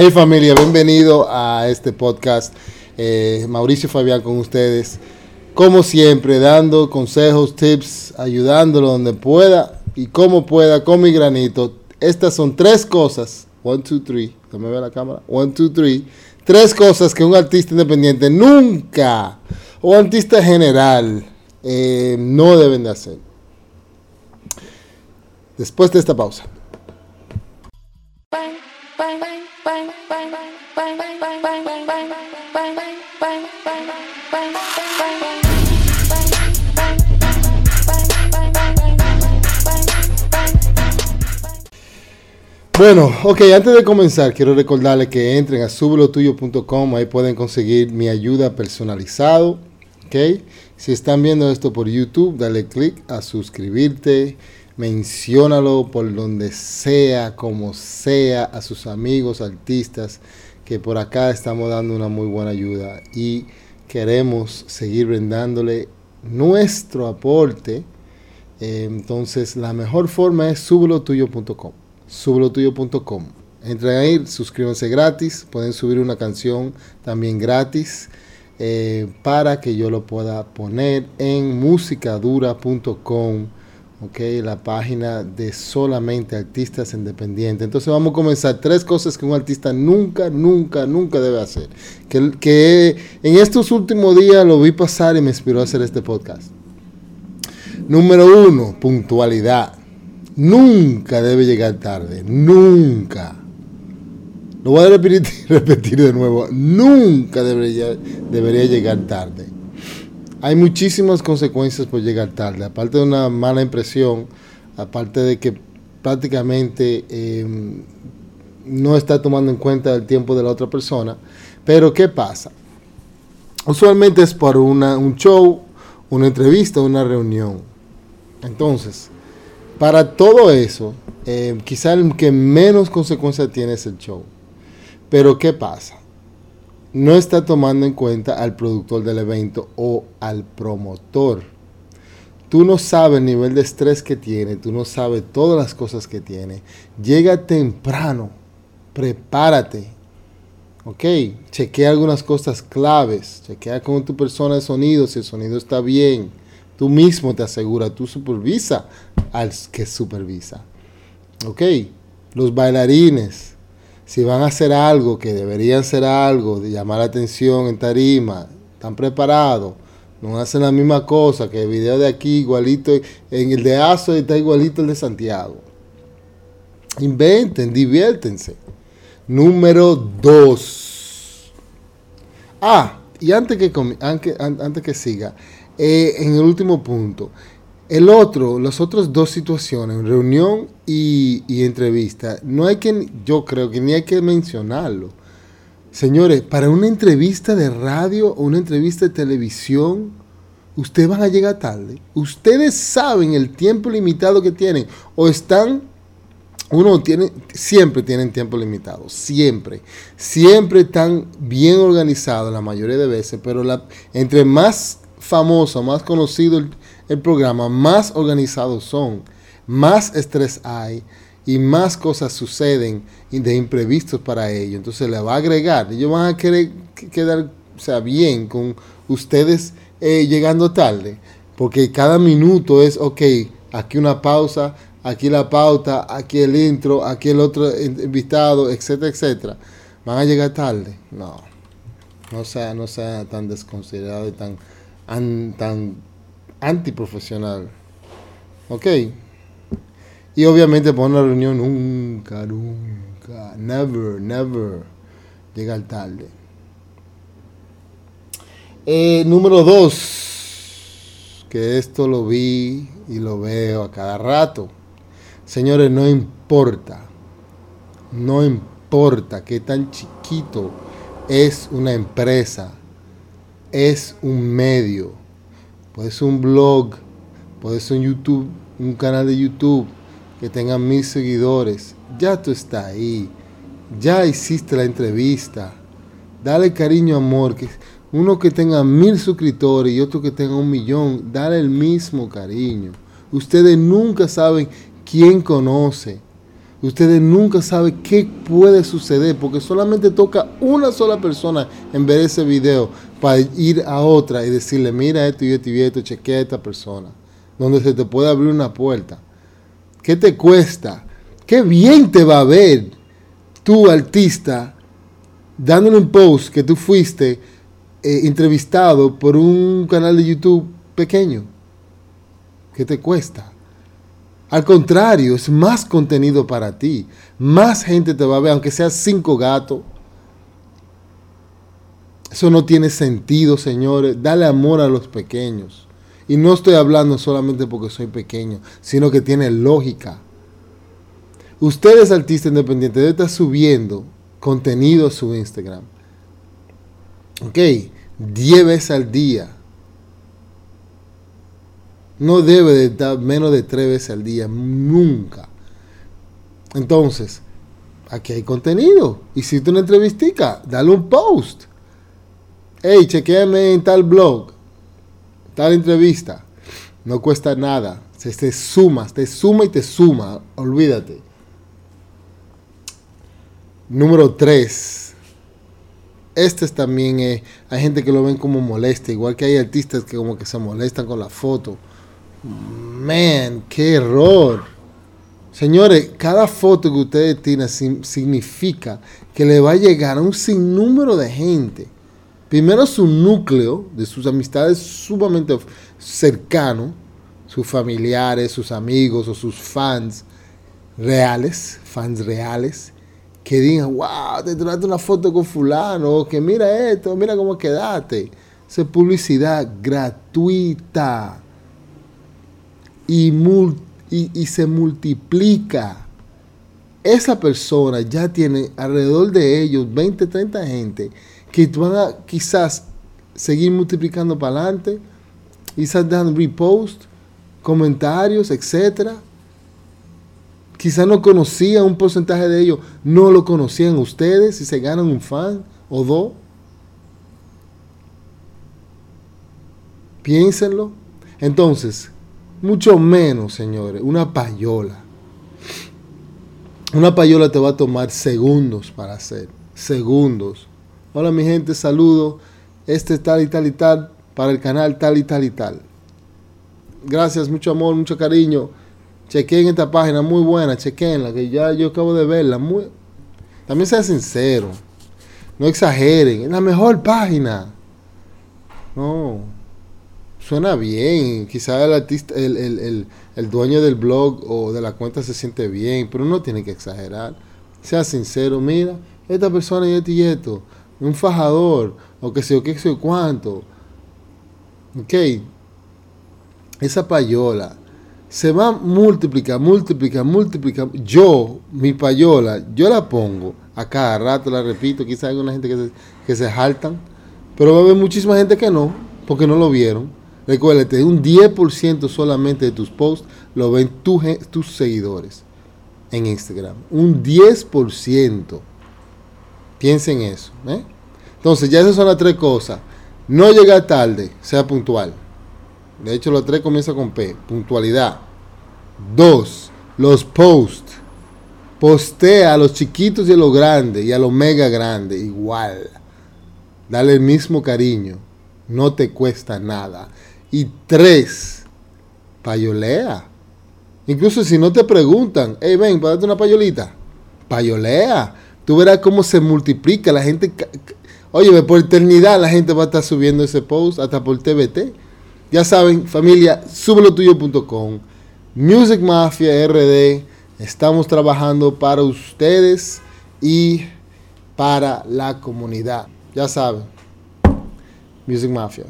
Hey familia, bienvenido a este podcast. Eh, Mauricio Fabián con ustedes. Como siempre, dando consejos, tips, ayudándolo donde pueda y como pueda con mi granito. Estas son tres cosas. One, two, three. ¿Me ve la cámara? One, two, three. Tres cosas que un artista independiente nunca, o artista general, eh, no deben de hacer. Después de esta pausa. Bueno, ok, antes de comenzar, quiero recordarles que entren a sublotuyo.com, ahí pueden conseguir mi ayuda personalizado, ok. Si están viendo esto por YouTube, dale click a suscribirte, menciónalo por donde sea, como sea, a sus amigos, artistas, que por acá estamos dando una muy buena ayuda y queremos seguir brindándole nuestro aporte. Eh, entonces, la mejor forma es sublotuyo.com sublotuyo.com. Entren ahí, suscríbanse gratis, pueden subir una canción también gratis eh, para que yo lo pueda poner en musicadura.com, ok, la página de solamente artistas independientes. Entonces vamos a comenzar tres cosas que un artista nunca, nunca, nunca debe hacer. Que, que en estos últimos días lo vi pasar y me inspiró a hacer este podcast. Número uno, puntualidad nunca debe llegar tarde, nunca. Lo voy a repetir, repetir de nuevo, nunca debería, debería llegar tarde. Hay muchísimas consecuencias por llegar tarde, aparte de una mala impresión, aparte de que prácticamente em, no está tomando en cuenta el tiempo de la otra persona. Pero ¿qué pasa? Usualmente es por una, un show, una entrevista, una reunión. Entonces, para todo eso, eh, quizá el que menos consecuencias tiene es el show. Pero ¿qué pasa? No está tomando en cuenta al productor del evento o al promotor. Tú no sabes el nivel de estrés que tiene, tú no sabes todas las cosas que tiene. Llega temprano, prepárate. Ok, chequea algunas cosas claves, chequea con tu persona de sonido, si el sonido está bien Tú mismo te asegura, tú supervisa al que supervisa. ¿Ok? Los bailarines, si van a hacer algo que deberían hacer algo, de llamar la atención en tarima, están preparados, no hacen la misma cosa que el video de aquí igualito, en el de Azo está igualito el de Santiago. Inventen, diviértense. Número dos. Ah, y antes que, antes, antes que siga, eh, en el último punto, el otro, las otras dos situaciones, reunión y, entrevista, no hay que, yo creo que ni hay que mencionarlo. Señores, para una entrevista de radio o una entrevista de televisión, ustedes van a llegar tarde. Ustedes saben el tiempo limitado que tienen o están uno tiene, siempre tienen tiempo limitado, siempre. Siempre están bien organizados la mayoría de veces, pero la, entre más famoso, más conocido el, programa, más organizados son, más estrés hay y más cosas suceden de imprevistos para ellos. Entonces le va a agregar, ellos van a querer quedar sea, bien con ustedes eh, llegando tarde, porque cada minuto es, ok, aquí una pausa, aquí la pauta, aquí el intro, aquí el otro invitado, etcétera, etcétera. Van a llegar tarde. No, no sea, no sea tan desconsiderado y tan tan antiprofesional. ¿Ok? Y obviamente para una reunión nunca, nunca, never, never llegar tarde. Eh, número dos, que esto lo vi y lo veo a cada rato. Señores, no importa, no importa qué tan chiquito es una empresa es un medio. Puede ser un blog, puede ser un YouTube, un canal de YouTube que tenga mil seguidores. Ya tú estás ahí. Ya hiciste la entrevista. Dale cariño, amor. Que uno que tenga mil suscriptores y otro que tenga un millón, dale el mismo cariño. Ustedes nunca saben quién conoce. Ustedes nunca saben qué puede suceder porque solamente toca una sola persona en ver ese video para ir a otra y decirle, mira esto y esto y esto, chequea a esta persona, donde se te puede abrir una puerta. ¿Qué te cuesta? Qué bien te va a ver tu artista dándole un post que tú fuiste eh, entrevistado por un canal de YouTube pequeño. ¿Qué te cuesta? Al contrario, es más contenido para ti. Más gente te va a ver, aunque sea cinco gatos. Eso no tiene sentido, señores. Dale amor a los pequeños. Y no estoy hablando solamente porque soy pequeño, sino que tiene lógica. Ustedes, artistas independientes, deben estar subiendo contenido a su Instagram. Ok, 10 veces al día no debe de estar menos de tres veces al día, nunca. Entonces, aquí hay contenido. Tú una entrevistica, dale un post. Hey, chequeame en tal blog, tal entrevista. No cuesta nada. Se te suma, te suma y te suma. Olvídate. Número 3. Este también es, hay gente que lo ven como molesta, igual que hay artistas que como que se molestan con la foto Man, qué error. Señores, cada foto que ustedes tienen significa que le va a llegar a un sinnúmero de gente. Primero su núcleo de sus amistades sumamente cercano, sus familiares, sus amigos o sus fans reales, fans reales, que digan, wow, te tomaste una foto con fulano, o que mira esto, mira cómo quedaste. Esa publicidad gratuita y, se multiplica. Esa persona ya tiene alrededor de ellos 20, 30 gente que van a quizás seguir multiplicando para adelante, quizás dan repost, comentarios, etcétera. Quizás no conocían un porcentaje de ellos, no lo conocían ustedes y se ganan un fan o dos. Piénsenlo. Entonces, mucho menos, señores, una payola. Una payola te va a tomar segundos para hacer. Segundos. Hola mi gente, saludo. Este es tal y tal y tal para el canal tal y tal y tal. Gracias, mucho amor, mucho cariño. Chequen esta página, muy buena, chequenla, que ya yo acabo de verla. Muy... También sea sincero. No exageren, es la mejor página. No, suena bien, quizá el artista, el, dueño del blog o de la cuenta se siente bien, pero no tiene que exagerar. Sea sincero, mira, esta persona y este y esto, un fajador, o que sé o qué sé cuánto. Ok, esa payola se va a multiplicar, multiplicar, multiplicar. Yo, mi payola, yo la pongo a cada rato, la repito, quizá hay alguna gente que se, que se jaltan, pero va a haber muchísima gente que no, porque no lo vieron. Recuérdate, un 10% solamente de tus posts lo ven tus seguidores en Instagram. Un 10%. Piensen en eso. ¿eh? Entonces, ya esas son las tres cosas. No llegar tarde, sea puntual. De hecho, los tres comienza con P. Puntualidad. Dos, los posts. Postea a los chiquitos y a los grandes y a los mega grandes igual. Dale el mismo cariño. No te cuesta nada. Y tres, payolea. Incluso si no te preguntan, hey, ven, para darte una payolita, payolea. Tú verás cómo se multiplica la gente. Oye, por eternidad la gente va a estar subiendo ese post, hasta por TBT. Ya saben, familia, tuyo.com Music Mafia RD. Estamos trabajando para ustedes y para la comunidad. Ya saben, Music Mafia.